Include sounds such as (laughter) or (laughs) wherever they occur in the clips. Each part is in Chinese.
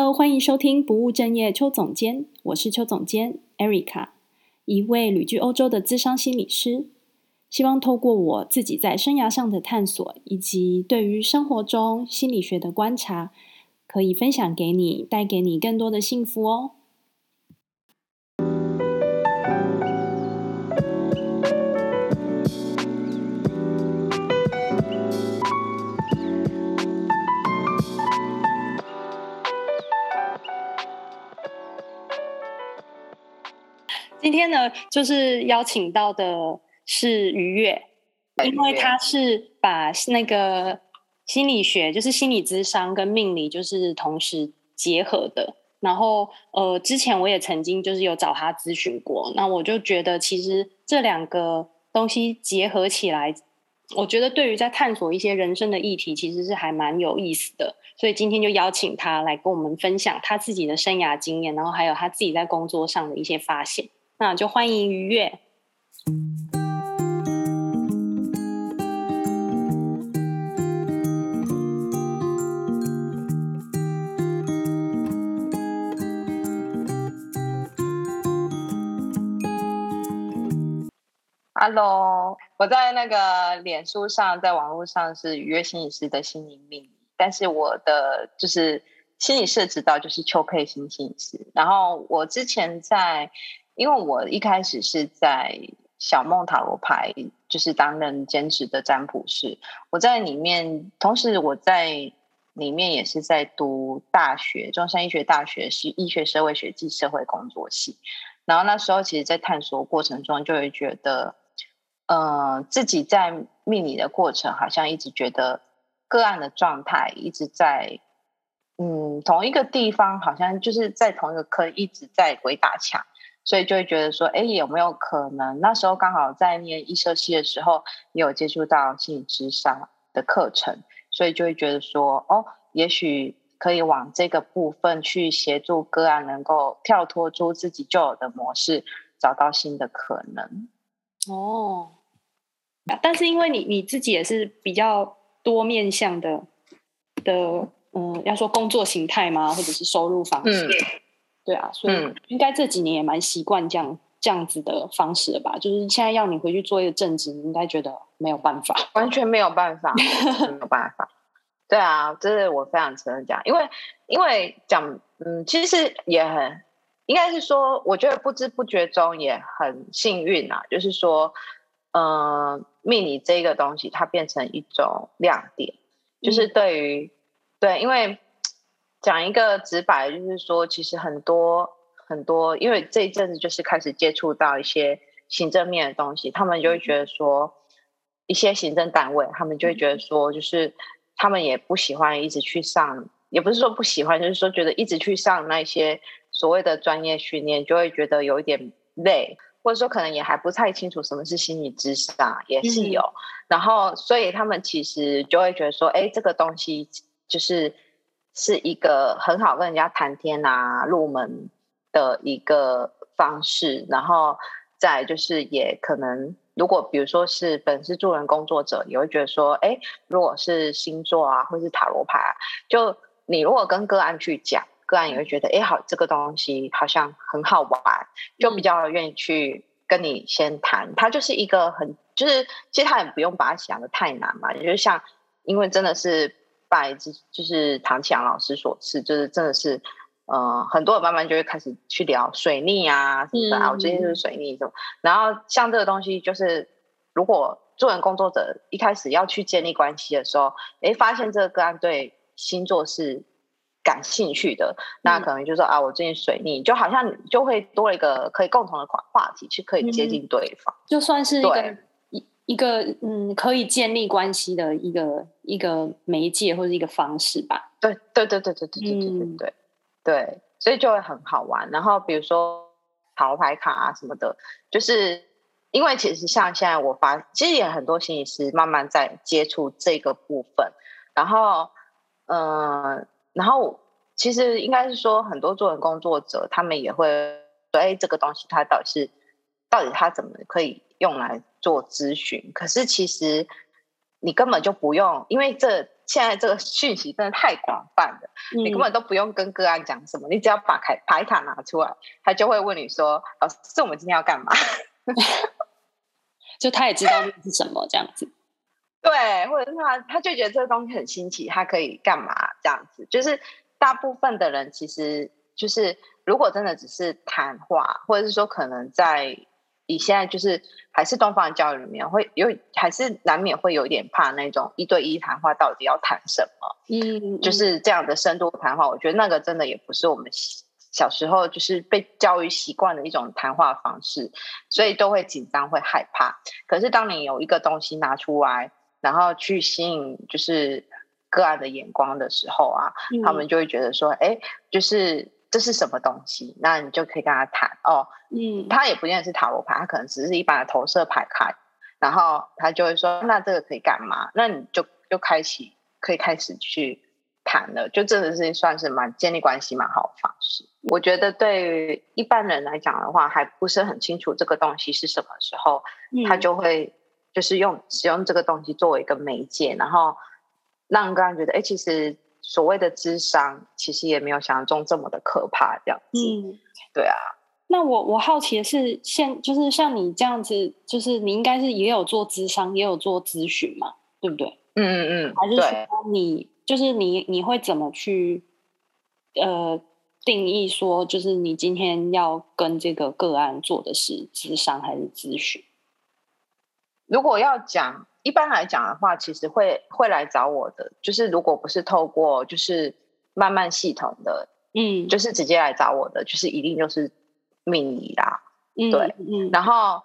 Hello，欢迎收听不务正业邱总监，我是邱总监 Erica，一位旅居欧洲的资商心理师。希望透过我自己在生涯上的探索，以及对于生活中心理学的观察，可以分享给你，带给你更多的幸福哦。天呢，就是邀请到的是于悦，因为他是把那个心理学，就是心理智商跟命理，就是同时结合的。然后，呃，之前我也曾经就是有找他咨询过，那我就觉得其实这两个东西结合起来，我觉得对于在探索一些人生的议题，其实是还蛮有意思的。所以今天就邀请他来跟我们分享他自己的生涯经验，然后还有他自己在工作上的一些发现。那就欢迎愉悦。Hello，我在那个脸书上，在网络上是愉悦心理师的心灵命理，但是我的就是心理师的指导就是邱佩欣心理师。然后我之前在。因为我一开始是在小梦塔罗牌，就是担任兼职的占卜师。我在里面，同时我在里面也是在读大学，中山医学大学是医学社会学暨社会工作系。然后那时候，其实，在探索过程中，就会觉得，呃，自己在命理的过程，好像一直觉得个案的状态一直在，嗯，同一个地方，好像就是在同一个坑一直在鬼打墙。所以就会觉得说，哎，有没有可能那时候刚好在念医社系的时候，也有接触到心理咨商的课程，所以就会觉得说，哦，也许可以往这个部分去协助个案，能够跳脱出自己旧有的模式，找到新的可能。哦，但是因为你你自己也是比较多面向的的，嗯，要说工作形态吗？或者是收入方式？嗯对啊，所以应该这几年也蛮习惯这样这样子的方式了吧？就是现在要你回去做一个正职，你应该觉得没有办法，完全没有办法，没有办法。对啊，这是我非常承认讲，因为因为讲，嗯，其实也很应该是说，我觉得不知不觉中也很幸运啊，就是说，嗯、呃，命理这个东西它变成一种亮点，就是对于、嗯、对，因为。讲一个直白，就是说，其实很多很多，因为这一阵子就是开始接触到一些行政面的东西，他们就会觉得说，一些行政单位，他们就会觉得说，就是他们也不喜欢一直去上，也不是说不喜欢，就是说觉得一直去上那些所谓的专业训练，就会觉得有一点累，或者说可能也还不太清楚什么是心理咨商，也是有，嗯、然后所以他们其实就会觉得说，哎，这个东西就是。是一个很好跟人家谈天啊，入门的一个方式，然后再就是也可能，如果比如说是本是助人工作者，你会觉得说，哎，如果是星座啊，或是塔罗牌啊，就你如果跟个案去讲，个案也会觉得，哎，好，这个东西好像很好玩，就比较愿意去跟你先谈。它就是一个很，就是其实他也不用把它想得太难嘛，也就是像，因为真的是。拜就就是唐启阳老师所赐，就是真的是，呃，很多的慢慢就会开始去聊水逆啊什么的啊。我最近就是水逆这种，然后像这个东西，就是如果助人工作者一开始要去建立关系的时候，哎，发现这个个案对星座是感兴趣的，那可能就说啊，我最近水逆，就好像就会多了一个可以共同的话话题，去可以接近对方，就算是一个。一个嗯，可以建立关系的一个一个媒介或者一个方式吧。对对对对对对对对对对、嗯、对，所以就会很好玩。然后比如说潮牌卡啊什么的，就是因为其实像现在我发，其实也很多心理师慢慢在接触这个部分。然后嗯、呃，然后其实应该是说很多助人工作者他们也会说，哎，这个东西它到底是到底它怎么可以用来做咨询，可是其实你根本就不用，因为这现在这个讯息真的太广泛了，嗯、你根本都不用跟个案讲什么，你只要把牌牌卡拿出来，他就会问你说：“老师，我们今天要干嘛？” (laughs) 就他也知道那是什么这样子。(laughs) 对，或者是他他就觉得这个东西很新奇，他可以干嘛这样子？就是大部分的人其实就是，如果真的只是谈话，或者是说可能在。你现在就是还是东方的教育里面会有，还是难免会有一点怕那种一对一谈话到底要谈什么？嗯，就是这样的深度谈话，我觉得那个真的也不是我们小时候就是被教育习惯的一种谈话方式，所以都会紧张会害怕。可是当你有一个东西拿出来，然后去吸引就是个案的眼光的时候啊，嗯、他们就会觉得说，哎，就是。这是什么东西？那你就可以跟他谈哦。嗯，他也不一定是塔罗牌，他可能只是一般的投射牌卡。然后他就会说：“那这个可以干嘛？”那你就就开启，可以开始去谈了。就真的是算是蛮建立关系蛮好的方式。我觉得对于一般人来讲的话，还不是很清楚这个东西是什么时候，嗯、他就会就是用使用这个东西作为一个媒介，然后让个人觉得，哎，其实。所谓的智商，其实也没有想象中这么的可怕，这样子。嗯，对啊。那我我好奇的是，现就是像你这样子，就是你应该是也有做智商，也有做咨询嘛，对不对？嗯嗯嗯。还是说你就是你你会怎么去呃定义说，就是你今天要跟这个个案做的是智商还是咨询？如果要讲。一般来讲的话，其实会会来找我的，就是如果不是透过就是慢慢系统的，嗯，就是直接来找我的，就是一定就是命理啦，嗯、对，嗯，然后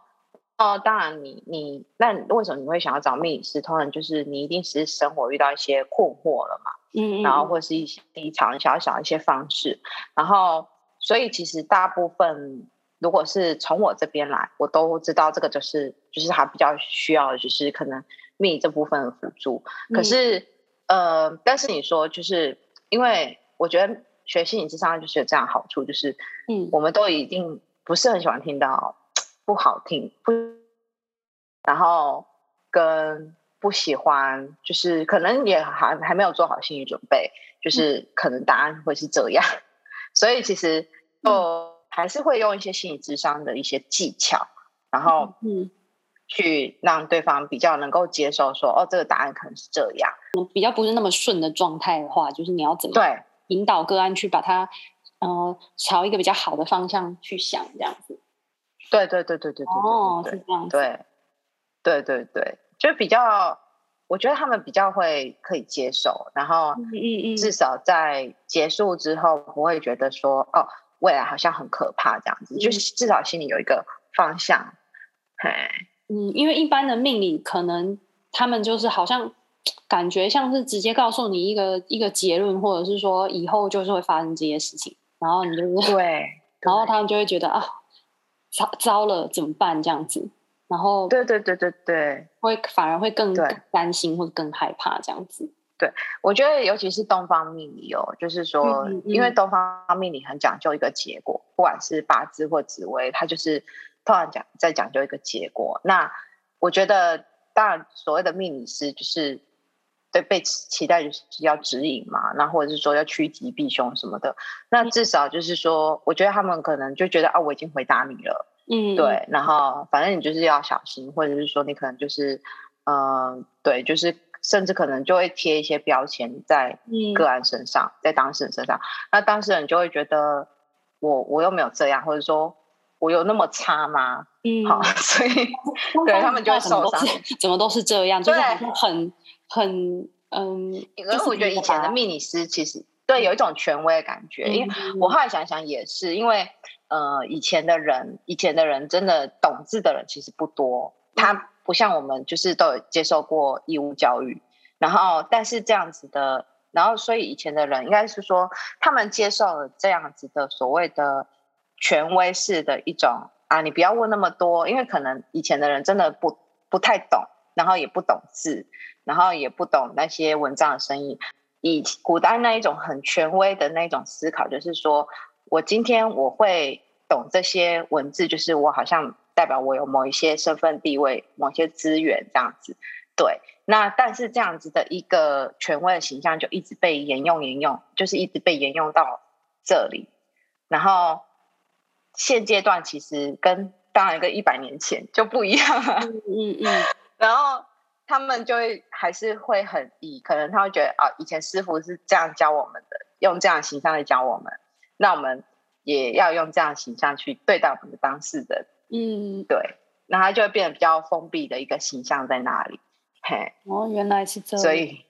哦，当然你你那为什么你会想要找命理师？通常就是你一定是生活遇到一些困惑了嘛，嗯，然后或是一些异常想要想一些方式，然后所以其实大部分。如果是从我这边来，我都知道这个就是就是他比较需要的，就是可能命理这部分的辅助。可是，嗯、呃，但是你说，就是因为我觉得学心理智商就是有这样好处，就是嗯，我们都一定不是很喜欢听到不好听不，然后跟不喜欢，就是可能也还还没有做好心理准备，就是可能答案会是这样。嗯、(laughs) 所以其实就。嗯还是会用一些心理智商的一些技巧，然后嗯，去让对方比较能够接受说，说哦，这个答案可能是这样。比较不是那么顺的状态的话，就是你要怎么对引导个案去把它，嗯、呃，朝一个比较好的方向去想，这样子。对对对对对对哦，是这样子。对对对对，就比较，我觉得他们比较会可以接受，然后嗯嗯，至少在结束之后不会觉得说哦。未来好像很可怕，这样子，嗯、就是至少心里有一个方向。嘿，嗯，因为一般的命理可能他们就是好像感觉像是直接告诉你一个一个结论，或者是说以后就是会发生这些事情，然后你就是对，(laughs) 对。然后他们就会觉得啊，糟糟了怎么办这样子，然后对对对对对，会反而会更担心或者更害怕这样子。对，我觉得尤其是东方命理哦，就是说，嗯嗯、因为东方命理很讲究一个结果，不管是八字或紫微，它就是通常讲在讲究一个结果。那我觉得，当然所谓的命理师就是对被期待就是要指引嘛，那或者是说要趋吉避凶什么的。那至少就是说，我觉得他们可能就觉得啊，我已经回答你了，嗯，对，然后反正你就是要小心，或者是说你可能就是，嗯、呃，对，就是。甚至可能就会贴一些标签在个案身上，嗯、在当事人身上，那当事人就会觉得我我又没有这样，或者说我有那么差吗？嗯，好，(laughs) 所以对他们就会受伤。怎么都是这样？对，就是很很嗯。因为我觉得以前的命理师其实对有一种权威的感觉，嗯、因为我后来想想也是，因为呃以前的人，以前的人真的懂字的人其实不多，他。不像我们就是都有接受过义务教育，然后但是这样子的，然后所以以前的人应该是说他们接受了这样子的所谓的权威式的一种啊，你不要问那么多，因为可能以前的人真的不不太懂，然后也不懂字，然后也不懂那些文章的深意。以古代那一种很权威的那种思考，就是说我今天我会懂这些文字，就是我好像。代表我有某一些身份地位、某些资源这样子，对。那但是这样子的一个权威的形象就一直被沿用沿用，就是一直被沿用到这里。然后现阶段其实跟当然跟一百年前就不一样了。嗯嗯。然后他们就会还是会很以，可能他会觉得啊，以前师傅是这样教我们的，用这样形象来教我们，那我们也要用这样形象去对待我们的当事人。嗯，对。那他就会变得比较封闭的一个形象在那里。嘿，哦，原来是这样。所以，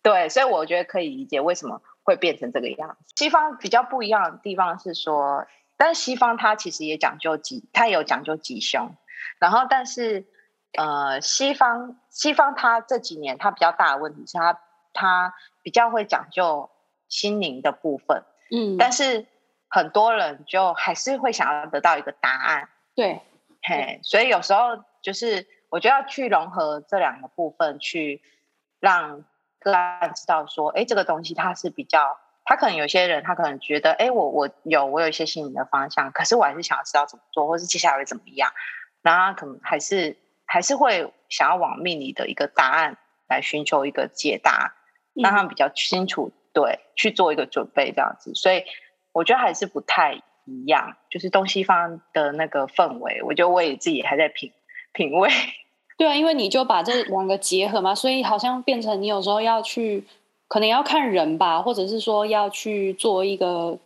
对，所以我觉得可以理解为什么会变成这个样子。西方比较不一样的地方是说，但是西方它其实也讲究吉，它也有讲究吉凶。然后，但是呃，西方西方它这几年它比较大的问题是它它比较会讲究心灵的部分。嗯，但是很多人就还是会想要得到一个答案。对，嘿，所以有时候就是。我就要去融合这两个部分，去让个案知道说，哎，这个东西它是比较，他可能有些人他可能觉得，哎，我我有我有一些心灵的方向，可是我还是想要知道怎么做，或是接下来会怎么样，然后可能还是还是会想要往命理的一个答案来寻求一个解答，让他们比较清楚，对，去做一个准备这样子。所以我觉得还是不太一样，就是东西方的那个氛围，我觉得我也自己还在品。品味，(laughs) 对啊，因为你就把这两个结合嘛，所以好像变成你有时候要去，可能要看人吧，或者是说要去做一个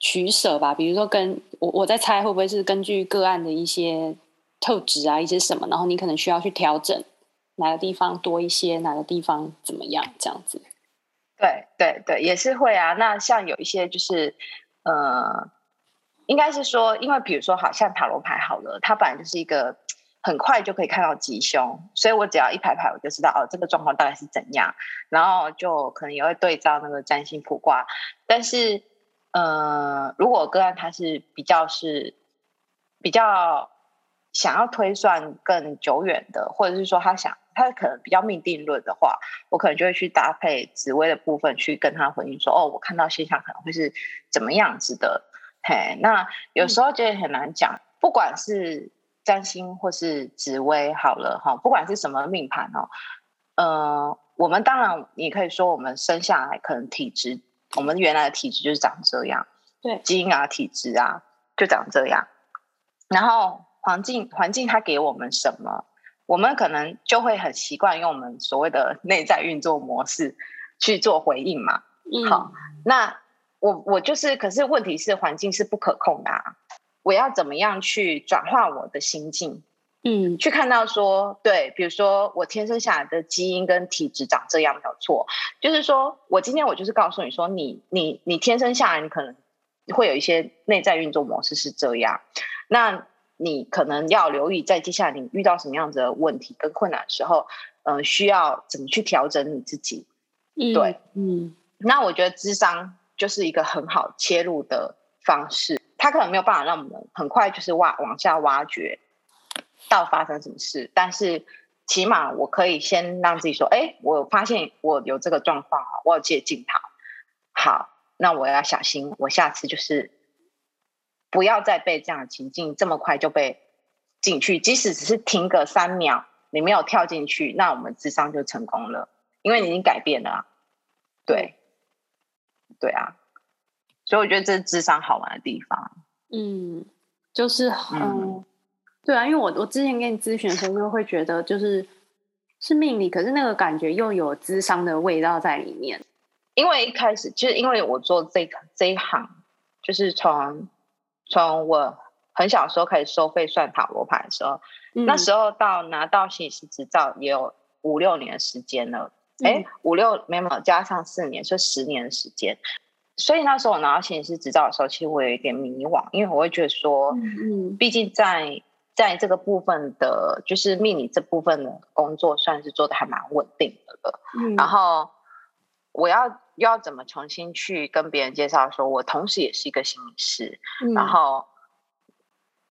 取舍吧。比如说跟我我在猜会不会是根据个案的一些特质啊，一些什么，然后你可能需要去调整哪个地方多一些，哪个地方怎么样这样子。对对对，也是会啊。那像有一些就是呃，应该是说，因为比如说好像塔罗牌好了，它本来就是一个。很快就可以看到吉凶，所以我只要一排排，我就知道哦，这个状况大概是怎样，然后就可能也会对照那个占星卜卦。但是，呃，如果个案他是比较是比较想要推算更久远的，或者是说他想他可能比较命定论的话，我可能就会去搭配紫微的部分去跟他回应说，哦，我看到现象可能会是怎么样子的。嘿，那有时候觉得很难讲，不管是。占星或是紫微好了哈，不管是什么命盘哦，呃，我们当然你可以说我们生下来可能体质，我们原来的体质就是长这样，对，基因啊体质啊就长这样，然后环境环境它给我们什么，我们可能就会很习惯用我们所谓的内在运作模式去做回应嘛。嗯，好，那我我就是，可是问题是环境是不可控的啊。我要怎么样去转化我的心境？嗯，去看到说，对，比如说我天生下来的基因跟体质长这样没有错，就是说我今天我就是告诉你说，你你你天生下来你可能会有一些内在运作模式是这样，那你可能要留意，在接下来你遇到什么样子的问题跟困难的时候，嗯、呃，需要怎么去调整你自己？嗯、对，嗯，那我觉得智商就是一个很好切入的方式。他可能没有办法让我们很快就是挖往下挖掘到发生什么事，但是起码我可以先让自己说：“哎，我发现我有这个状况，我要接近他。好，那我要小心，我下次就是不要再被这样的情境这么快就被进去，即使只是停个三秒，你没有跳进去，那我们智商就成功了，因为你已经改变了。对，对啊。”所以我觉得这是智商好玩的地方。嗯，就是嗯，嗯对啊，因为我我之前给你咨询的时候，就会觉得就是是命理，可是那个感觉又有智商的味道在里面。因为一开始就是因为我做这这一行，就是从从我很小的时候开始收费算塔罗牌的时候，嗯、那时候到拿到心理师执照也有五六年的时间了。哎、嗯，五六没有加上四年，是十年的时间。所以那时候我拿到心理师执照的时候，其实我有一点迷惘，因为我会觉得说，嗯，毕竟在在这个部分的，就是命理这部分的工作，算是做的还蛮稳定的了。嗯，然后我要要怎么重新去跟别人介绍说，我同时也是一个心理师，嗯，然后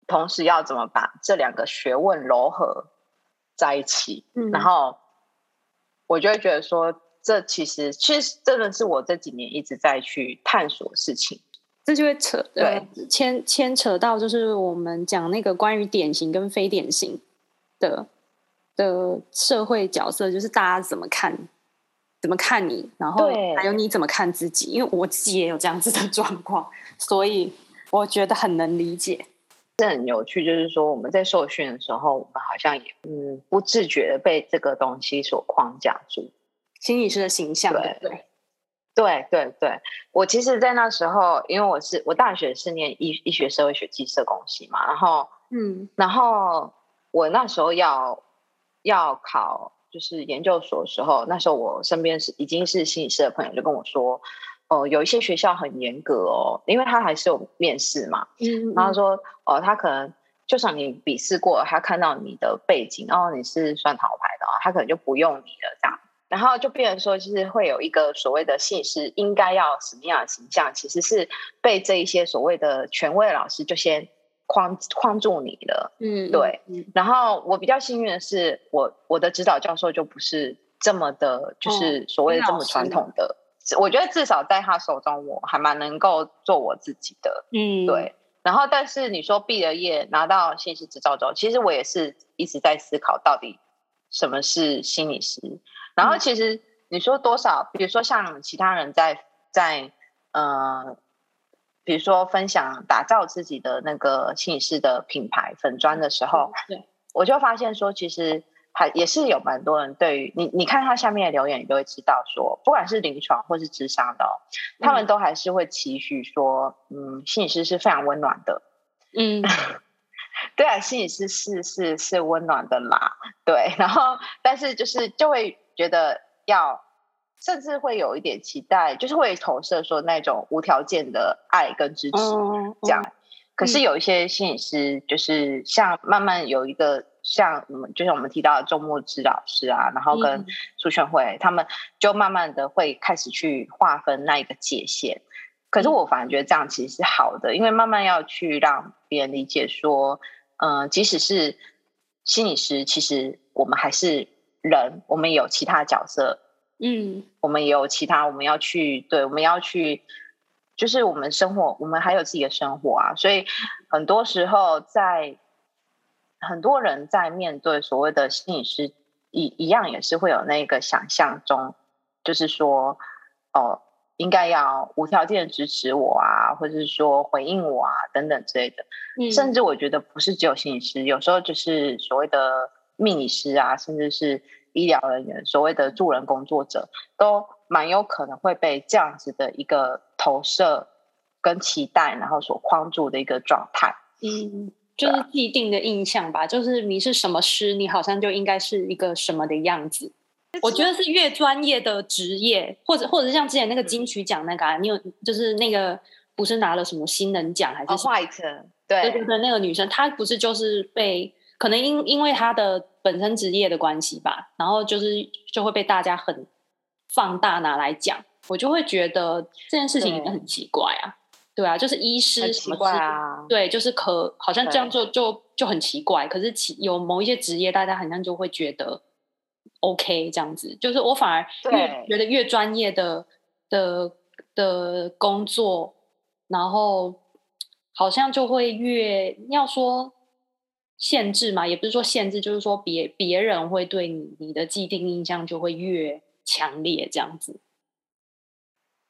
同时要怎么把这两个学问糅合在一起，嗯，然后我就会觉得说。这其实，其实真的是我这几年一直在去探索的事情。这就会扯，对，牵牵扯到就是我们讲那个关于典型跟非典型的的社会角色，就是大家怎么看，怎么看你，然后还有你怎么看自己。因为我自己也有这样子的 (laughs) 状况，所以我觉得很能理解。这很有趣，就是说我们在受训的时候，我们好像也嗯不自觉的被这个东西所框架住，心理师的形象，对对对对对。我其实，在那时候，因为我是我大学是念医医学社会学系社工系嘛，然后嗯，然后我那时候要要考就是研究所的时候，那时候我身边是已经是心理师的朋友就跟我说。哦、呃，有一些学校很严格哦，因为他还是有面试嘛。嗯，嗯，然后说，哦、呃，他可能就算你笔试过了，他看到你的背景，然后你是算逃牌的，哦他可能就不用你了这样。然后就变成说，就是会有一个所谓的心理师应该要什么样的形象，其实是被这一些所谓的权威老师就先框框住你了。嗯，对。然后我比较幸运的是，我我的指导教授就不是这么的，就是所谓的这么传统的。我觉得至少在他手中，我还蛮能够做我自己的，嗯，对。然后，但是你说毕了业拿到心理师执照之后，其实我也是一直在思考到底什么是心理师。然后，其实你说多少，比如说像其他人在在呃，比如说分享打造自己的那个心理师的品牌粉砖的时候，对，我就发现说其实。还也是有蛮多人对于你，你看他下面的留言，你就会知道说，不管是临床或是咨商的，他们都还是会期许说，嗯，心理师是非常温暖的，嗯，(laughs) 对啊，心理师是是是温暖的啦，对，然后但是就是就会觉得要，甚至会有一点期待，就是会投射说那种无条件的爱跟支持这样，可是有一些心理师就是像慢慢有一个。像我们就像我们提到的周慕姿老师啊，然后跟苏全慧，他们就慢慢的会开始去划分那一个界限。可是我反而觉得这样其实是好的，因为慢慢要去让别人理解说，嗯、呃，即使是心理师，其实我们还是人，我们有其他角色，嗯，我们也有其他我们要去，对，我们要去，就是我们生活，我们还有自己的生活啊，所以很多时候在。很多人在面对所谓的心理师，一一样也是会有那个想象中，就是说，哦，应该要无条件支持我啊，或者是说回应我啊，等等之类的。嗯，甚至我觉得不是只有心理师，有时候就是所谓的命理师啊，甚至是医疗人员，所谓的助人工作者，都蛮有可能会被这样子的一个投射跟期待，然后所框住的一个状态。嗯。就是既定的印象吧，就是你是什么师，你好像就应该是一个什么的样子。我觉得是越专业的职业，或者或者是像之前那个金曲奖那个、啊，你有就是那个不是拿了什么新人奖还是 White？对对对，那个女生她不是就是被可能因因为她的本身职业的关系吧，然后就是就会被大家很放大拿来讲，我就会觉得这件事情也很奇怪啊。对啊，就是医师什么之啊，对，就是可好像这样做就就很奇怪。可是其有某一些职业，大家好像就会觉得 OK 这样子。就是我反而越觉得越专业的的的工作，然后好像就会越要说限制嘛，也不是说限制，就是说别别人会对你你的既定印象就会越强烈这样子。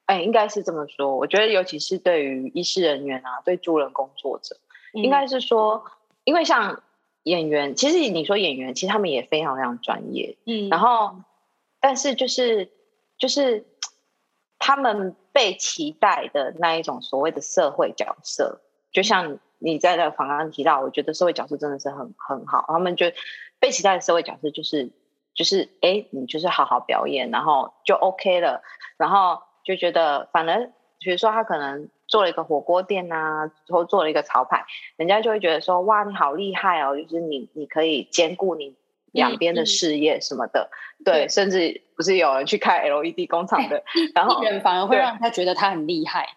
哎，应该是这么说。我觉得，尤其是对于医师人员啊，对助人工作者，嗯、应该是说，因为像演员，其实你说演员，其实他们也非常非常专业。嗯，然后，但是就是就是他们被期待的那一种所谓的社会角色，就像你在那个访谈提到，我觉得社会角色真的是很很好。他们就被期待的社会角色就是就是，哎，你就是好好表演，然后就 OK 了，然后。就觉得，反而比如说他可能做了一个火锅店啊，或做了一个潮牌，人家就会觉得说，哇，你好厉害哦！就是你，你可以兼顾你两边的事业什么的，嗯、对，对，甚至不是有人去开 LED 工厂的，(laughs) 然后人反而会让他觉得他很厉害，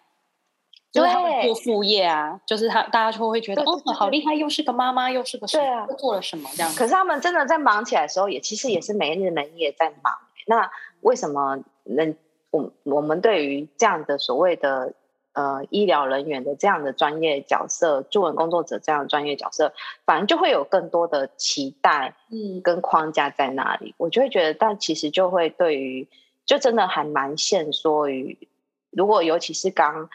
(laughs) 对就是他会做副业啊，就是他大家就会觉得哦，好厉害，又是个妈妈，又是个对啊，做了什么这样？可是他们真的在忙起来的时候，也其实也是没日没夜在忙。那为什么能？我我们对于这样的所谓的呃医疗人员的这样的专业角色，助人工作者这样的专业角色，反正就会有更多的期待，嗯，跟框架在那里，嗯、我就会觉得，但其实就会对于，就真的还蛮限缩于，如果尤其是刚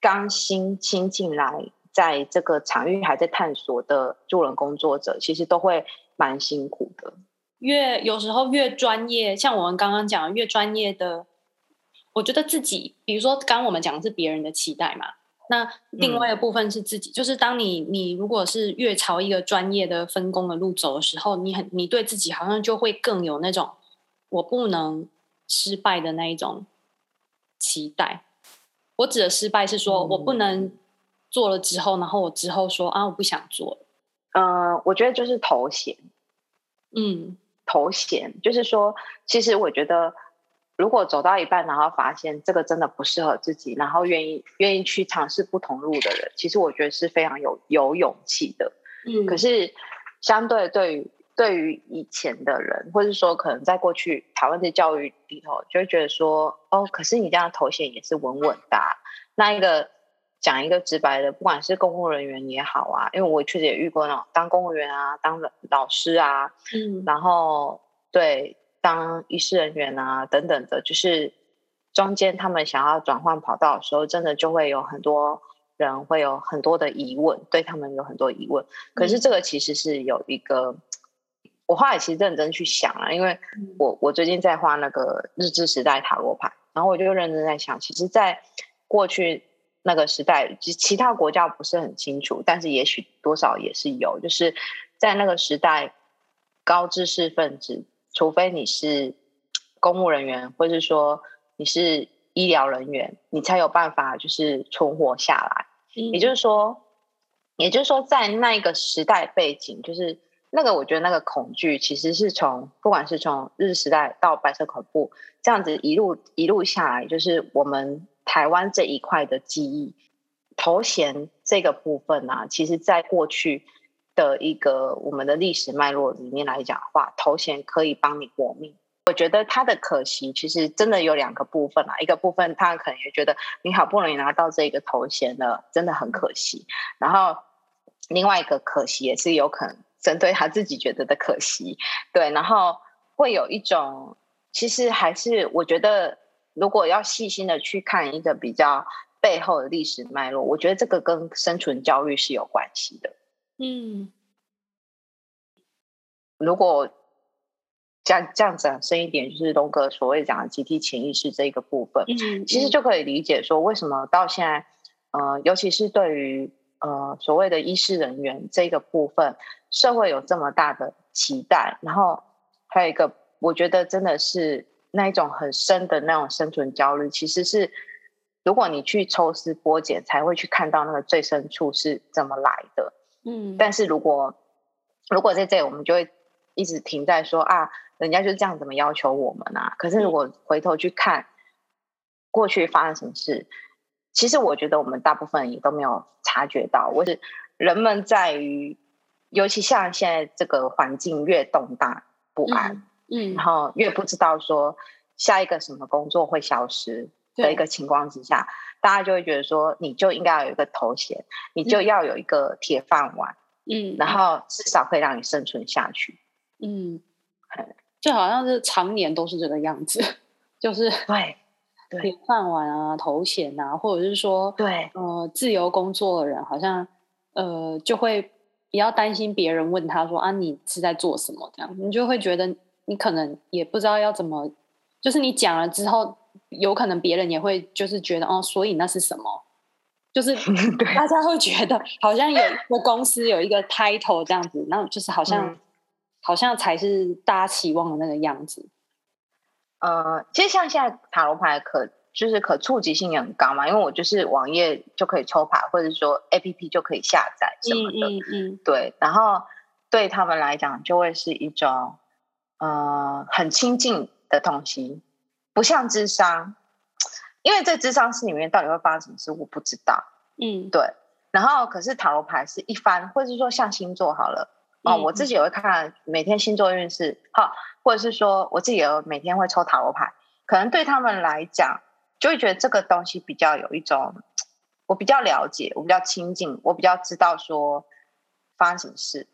刚新新进来，在这个场域还在探索的助人工作者，其实都会蛮辛苦的。越有时候越专业，像我们刚刚讲的越专业的，我觉得自己，比如说刚刚我们讲的是别人的期待嘛，那另外一部分是自己，嗯、就是当你你如果是越朝一个专业的分工的路走的时候，你很你对自己好像就会更有那种我不能失败的那一种期待。我指的失败是说我不能做了之后，然后我之后说啊我不想做了。嗯、呃，我觉得就是头衔，嗯。头衔就是说，其实我觉得，如果走到一半，然后发现这个真的不适合自己，然后愿意愿意去尝试不同路的人，其实我觉得是非常有有勇气的。嗯，可是相对对于对于以前的人，或者说可能在过去台湾的教育里头，就会觉得说，哦，可是你这样的头衔也是稳稳的，那一个。讲一个直白的，不管是公务人员也好啊，因为我确实也遇过那种当公务员啊，当老师啊，嗯，然后对当医师人员啊等等的，就是中间他们想要转换跑道的时候，真的就会有很多人会有很多的疑问，对他们有很多疑问。可是这个其实是有一个，嗯、我后来其实认真去想啊，因为我我最近在画那个日治时代塔罗牌，然后我就认真在想，其实，在过去。那个时代，其其他国家不是很清楚，但是也许多少也是有。就是在那个时代，高知识分子，除非你是公务人员，或者是说你是医疗人员，你才有办法就是存活下来。嗯。也就是说，也就是说，在那个时代背景，就是那个我觉得那个恐惧，其实是从不管是从日时代到白色恐怖这样子一路一路下来，就是我们。台湾这一块的记忆，头衔这个部分啊，其实在过去的一个我们的历史脉络里面来讲的话，头衔可以帮你活命。我觉得他的可惜，其实真的有两个部分啊。一个部分，他可能也觉得你好不容易拿到这个头衔了，真的很可惜。然后另外一个可惜，也是有可能针对他自己觉得的可惜。对，然后会有一种，其实还是我觉得。如果要细心的去看一个比较背后的历史脉络，我觉得这个跟生存焦虑是有关系的。嗯，如果这样这样讲深一点，就是东哥所谓讲的集体潜意识这一个部分，嗯，其实就可以理解说为什么到现在，呃，尤其是对于呃所谓的医师人员这个部分，社会有这么大的期待，然后还有一个，我觉得真的是。那一种很深的那种生存焦虑，其实是如果你去抽丝剥茧，才会去看到那个最深处是怎么来的。嗯，但是如果如果在这里，我们就会一直停在说啊，人家就是这样怎么要求我们啊？可是如果回头去看过去发生什么事，其实我觉得我们大部分也都没有察觉到。我是人们在于，尤其像现在这个环境越动荡不安。嗯嗯，然后越不知道说下一个什么工作会消失的一个情况之下，大家就会觉得说，你就应该要有一个头衔，你就要有一个铁饭碗，嗯，然后至少可以让你生存下去，嗯，就好像是常年都是这个样子，(laughs) 就是对，铁饭碗啊，头衔啊，或者是说，对，呃，自由工作的人好像呃就会比较担心别人问他说啊，你是在做什么？这样你就会觉得。你可能也不知道要怎么，就是你讲了之后，有可能别人也会就是觉得哦，所以那是什么？就是 (laughs) 大家会觉得好像有一个公司有一个 title 这样子，那就是好像、嗯、好像才是大家期望的那个样子。呃，其实像现在塔罗牌可就是可触及性也很高嘛，因为我就是网页就可以抽牌，或者说 APP 就可以下载什么的，嗯嗯，嗯对。然后对他们来讲，就会是一种。呃，很亲近的东西，不像智商，因为在智商室里面到底会发生什么事，我不知道。嗯，对。然后，可是塔罗牌是一番，或者是说像星座好了，哦，嗯、我自己也会看每天星座运势，好，或者是说我自己也有每天会抽塔罗牌，可能对他们来讲，就会觉得这个东西比较有一种，我比较了解，我比较亲近，我比较知道说发生什么事。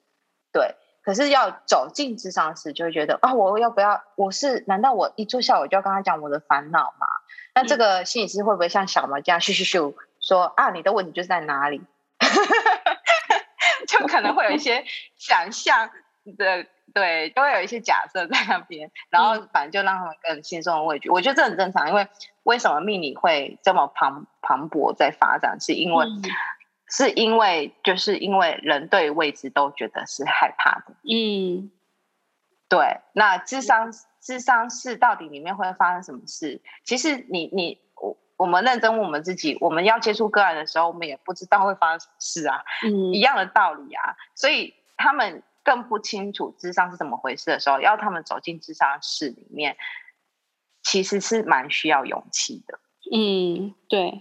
对，可是要走进智商室，就会觉得啊，我要不要？我是难道我一坐下我就要跟他讲我的烦恼吗？那这个心理师会不会像小猫这样咻咻咻说啊，你的问题就是在哪里？(laughs) 就可能会有一些想象的。对，都会有一些假设在那边，然后反正就让他们更轻松的畏惧。我觉得这很正常，因为为什么命理会这么磅磅礴在发展？是因为、嗯、是因为就是因为人对未知都觉得是害怕的。嗯，对。那智商智商是到底里面会发生什么事？其实你你我我们认真问我们自己，我们要接触个案的时候，我们也不知道会发生什么事啊。嗯，(laughs) 一样的道理啊。所以他们。更不清楚智商是怎么回事的时候，要他们走进智商室里面，其实是蛮需要勇气的。嗯，对。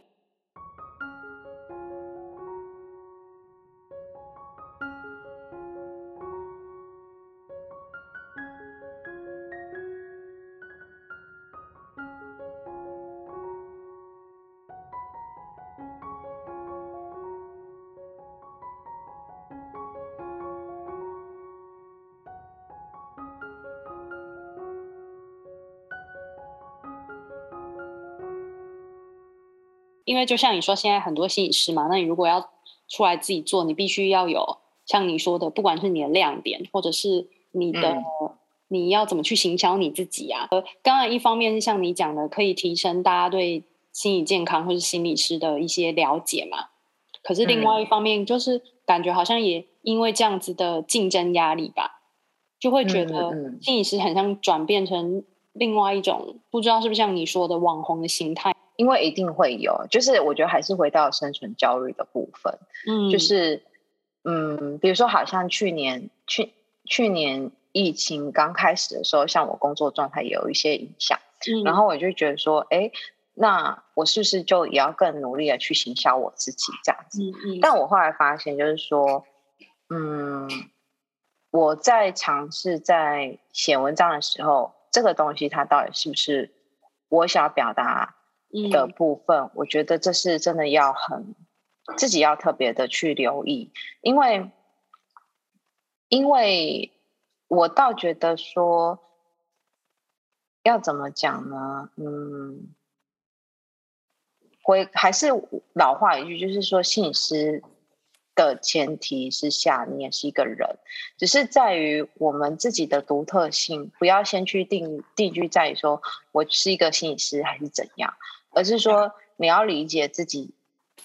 因为就像你说，现在很多心理师嘛，那你如果要出来自己做，你必须要有像你说的，不管是你的亮点，或者是你的、嗯、你要怎么去行销你自己啊。呃，当然一方面是像你讲的，可以提升大家对心理健康或是心理师的一些了解嘛。可是另外一方面，就是感觉好像也因为这样子的竞争压力吧，就会觉得心理师很像转变成另外一种，不知道是不是像你说的网红的形态。因为一定会有，就是我觉得还是回到生存焦虑的部分，嗯，就是嗯，比如说好像去年去去年疫情刚开始的时候，像我工作状态也有一些影响，嗯，然后我就觉得说，哎，那我是不是就也要更努力的去行销我自己这样子？嗯嗯。但我后来发现，就是说，嗯，我在尝试在写文章的时候，这个东西它到底是不是我想要表达？的部分，我觉得这是真的要很自己要特别的去留意，因为因为我倒觉得说要怎么讲呢？嗯，回还是老话一句，就是说，心理师的前提之下，你也是一个人，只是在于我们自己的独特性，不要先去定定居在于说我是一个心理师还是怎样。而是说，你要理解自己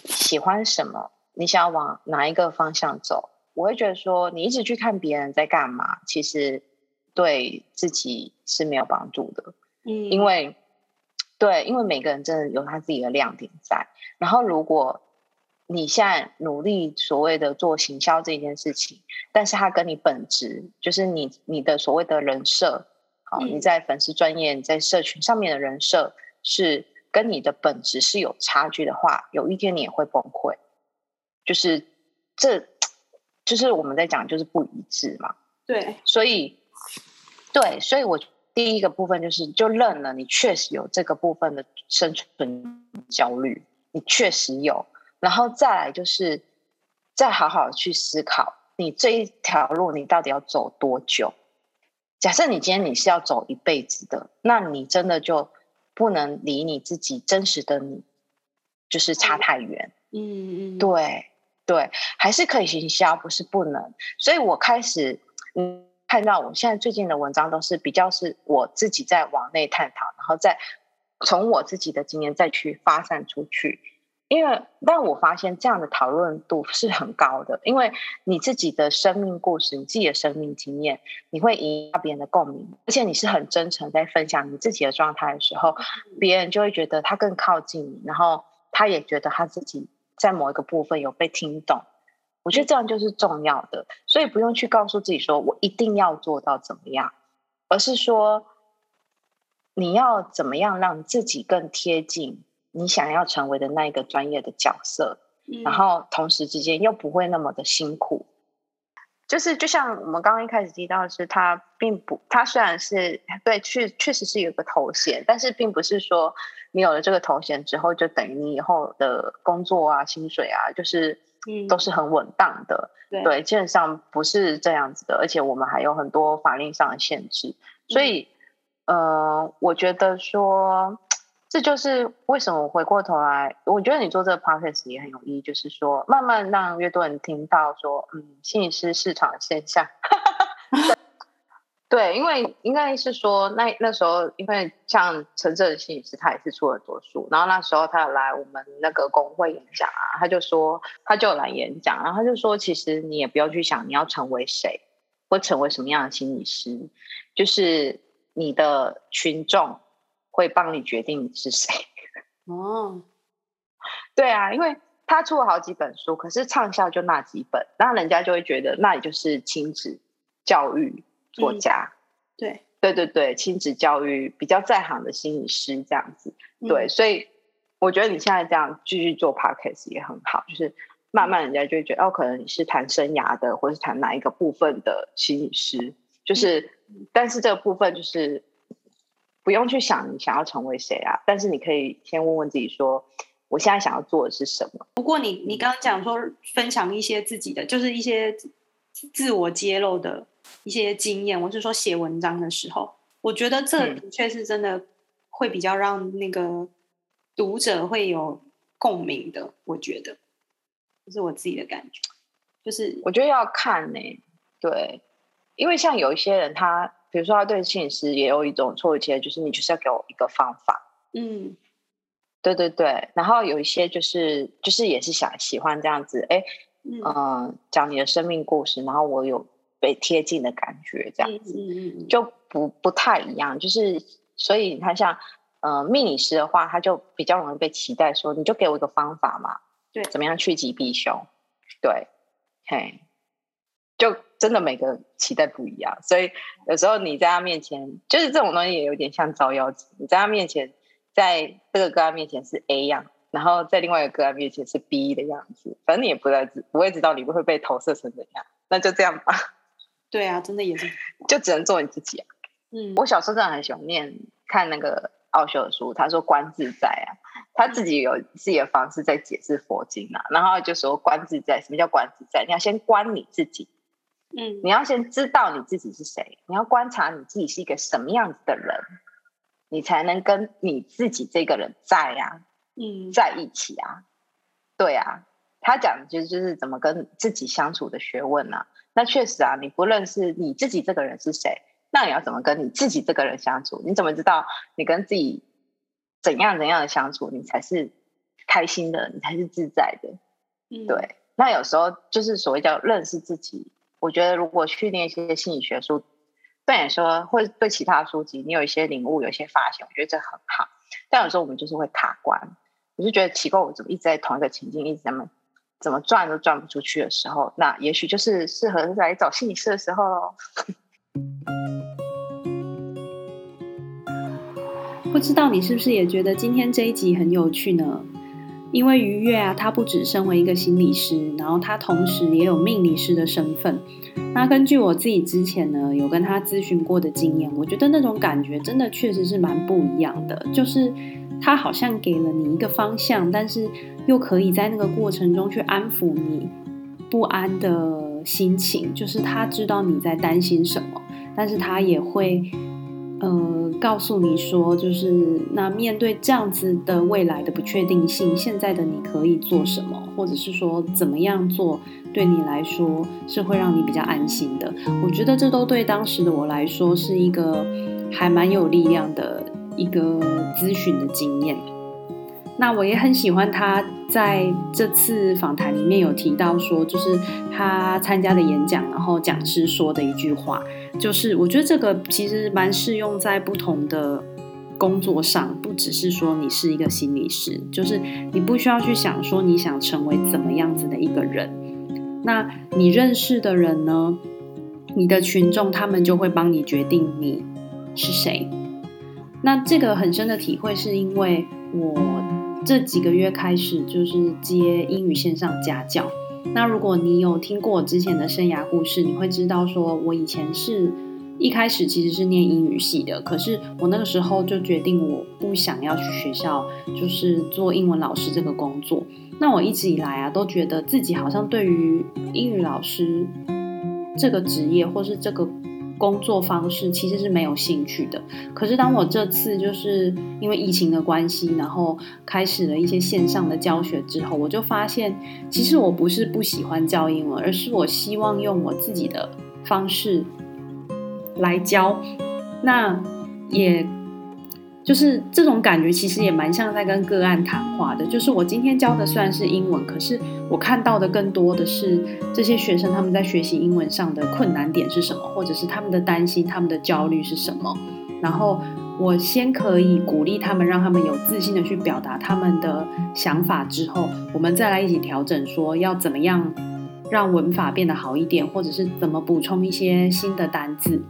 喜欢什么，你想要往哪一个方向走。我会觉得说，你一直去看别人在干嘛，其实对自己是没有帮助的。嗯，因为对，因为每个人真的有他自己的亮点在。然后，如果你现在努力所谓的做行销这件事情，但是他跟你本质，就是你你的所谓的人设，好，你在粉丝专业、你在社群上面的人设是。跟你的本质是有差距的话，有一天你也会崩溃。就是这，就是我们在讲，就是不一致嘛。对，所以，对，所以我第一个部分就是，就认了，你确实有这个部分的生存焦虑，你确实有。然后再来就是，再好好去思考，你这一条路你到底要走多久？假设你今天你是要走一辈子的，那你真的就。不能离你自己真实的你，就是差太远。嗯嗯，对对，还是可以行销，不是不能。所以我开始，嗯，看到我现在最近的文章都是比较是我自己在往内探讨，然后再从我自己的经验再去发散出去。因为，但我发现这样的讨论度是很高的，因为你自己的生命故事、你自己的生命经验，你会引发别人的共鸣，而且你是很真诚在分享你自己的状态的时候，别人就会觉得他更靠近你，然后他也觉得他自己在某一个部分有被听懂。我觉得这样就是重要的，所以不用去告诉自己说我一定要做到怎么样，而是说你要怎么样让自己更贴近。你想要成为的那一个专业的角色，嗯，然后同时之间又不会那么的辛苦。就是就像我们刚刚一开始提到的是，他并不，他虽然是对，确确实是有个头衔，但是并不是说你有了这个头衔之后，就等于你以后的工作啊、薪水啊，就是都是很稳当的。嗯、对，基本上不是这样子的，而且我们还有很多法令上的限制，所以，嗯、呃，我觉得说。这就是为什么我回过头来，我觉得你做这个 podcast 也很有意义，就是说慢慢让越多人听到说，嗯，心理师市场的现象。(laughs) 对，因为应该是说那那时候，因为像陈正心理师，他也是出了多书，然后那时候他有来我们那个公会演讲啊，他就说他就有来演讲，然后他就说，其实你也不要去想你要成为谁，或成为什么样的心理师，就是你的群众。会帮你决定你是谁。(laughs) 哦，对啊，因为他出了好几本书，可是畅销就那几本，那人家就会觉得那你就是亲子教育作家，嗯、对。对对对，亲子教育比较在行的心理师这样子，对，嗯、所以我觉得你现在这样继续做 podcast 也很好，就是慢慢人家就会觉得哦，可能你是谈生涯的，或是谈哪一个部分的心理师，就是，嗯、但是这个部分就是。不用去想你想要成为谁啊，但是你可以先问问自己说，我现在想要做的是什么？不过你你刚刚讲说分享一些自己的，就是一些自我揭露的一些经验，我是说写文章的时候，我觉得这的确是真的会比较让那个读者会有共鸣的。我觉得这是我自己的感觉，就是我觉得要看呢、欸，对，因为像有一些人他。比如说，他对心理师也有一种错误期待，就是你就是要给我一个方法。嗯，对对对。然后有一些就是就是也是想喜欢这样子，哎，嗯、呃，讲你的生命故事，然后我有被贴近的感觉，这样子，嗯嗯嗯、就不不太一样。就是所以你看，像呃命理师的话，他就比较容易被期待说，你就给我一个方法嘛，对，怎么样趋吉避凶？对，嘿。就真的每个期待不一样，所以有时候你在他面前，就是这种东西也有点像照妖镜。你在他面前，在这个个案面前是 A 样，然后在另外一个个案面前是 B 的样子，反正你也不在知不会知道你会被投射成怎样。那就这样吧。对啊，真的也是，就只能做你自己啊。嗯，我小时候真的很喜欢念看那个奥修的书，他说观自在啊，他自己有自己的方式在解释佛经啊，然后就说观自在，什么叫观自在？你要先观你自己。嗯，你要先知道你自己是谁，你要观察你自己是一个什么样子的人，你才能跟你自己这个人在呀、啊，嗯，在一起啊，对啊，他讲的就是怎么跟自己相处的学问啊。那确实啊，你不认识你自己这个人是谁，那你要怎么跟你自己这个人相处？你怎么知道你跟自己怎样怎样的相处，你才是开心的，你才是自在的？嗯，对。那有时候就是所谓叫认识自己。我觉得，如果去念一些心理学书，对你说，或者对其他书籍，你有一些领悟，有一些发现，我觉得这很好。但有时候我们就是会卡关，我就觉得奇怪，我怎么一直在同一个情境，一直在么怎么转都转不出去的时候，那也许就是适合来找心理师的时候。不知道你是不是也觉得今天这一集很有趣呢？因为愉悦啊，他不只身为一个心理师，然后他同时也有命理师的身份。那根据我自己之前呢有跟他咨询过的经验，我觉得那种感觉真的确实是蛮不一样的。就是他好像给了你一个方向，但是又可以在那个过程中去安抚你不安的心情。就是他知道你在担心什么，但是他也会。呃，告诉你说，就是那面对这样子的未来的不确定性，现在的你可以做什么，或者是说怎么样做，对你来说是会让你比较安心的。我觉得这都对当时的我来说是一个还蛮有力量的一个咨询的经验。那我也很喜欢他在这次访谈里面有提到说，就是他参加的演讲，然后讲师说的一句话，就是我觉得这个其实蛮适用在不同的工作上，不只是说你是一个心理师，就是你不需要去想说你想成为怎么样子的一个人，那你认识的人呢，你的群众他们就会帮你决定你是谁。那这个很深的体会是因为我。这几个月开始就是接英语线上家教，那如果你有听过我之前的生涯故事，你会知道说我以前是一开始其实是念英语系的，可是我那个时候就决定我不想要去学校，就是做英文老师这个工作。那我一直以来啊，都觉得自己好像对于英语老师这个职业或是这个。工作方式其实是没有兴趣的，可是当我这次就是因为疫情的关系，然后开始了一些线上的教学之后，我就发现，其实我不是不喜欢教英文，而是我希望用我自己的方式来教，那也。就是这种感觉，其实也蛮像在跟个案谈话的。就是我今天教的虽然是英文，可是我看到的更多的是这些学生他们在学习英文上的困难点是什么，或者是他们的担心、他们的焦虑是什么。然后我先可以鼓励他们，让他们有自信的去表达他们的想法之后，我们再来一起调整，说要怎么样让文法变得好一点，或者是怎么补充一些新的单字。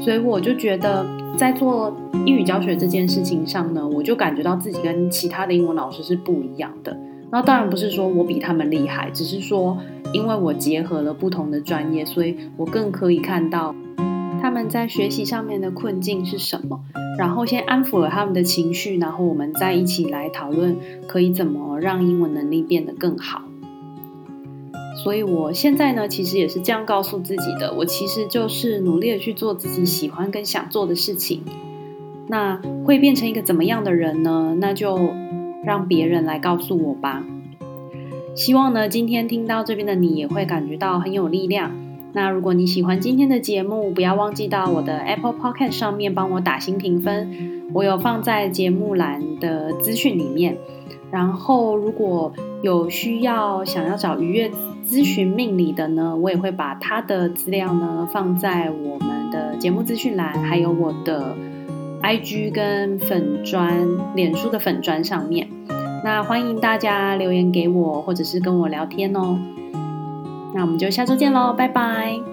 所以我就觉得，在做英语教学这件事情上呢，我就感觉到自己跟其他的英文老师是不一样的。那当然不是说我比他们厉害，只是说因为我结合了不同的专业，所以我更可以看到他们在学习上面的困境是什么，然后先安抚了他们的情绪，然后我们再一起来讨论可以怎么让英文能力变得更好。所以我现在呢，其实也是这样告诉自己的。我其实就是努力的去做自己喜欢跟想做的事情。那会变成一个怎么样的人呢？那就让别人来告诉我吧。希望呢，今天听到这边的你也会感觉到很有力量。那如果你喜欢今天的节目，不要忘记到我的 Apple Podcast 上面帮我打星评分，我有放在节目栏的资讯里面。然后如果有需要想要找愉悦咨询命理的呢，我也会把他的资料呢放在我们的节目资讯栏，还有我的 IG 跟粉专、脸书的粉专上面。那欢迎大家留言给我，或者是跟我聊天哦。那我们就下周见喽，拜拜。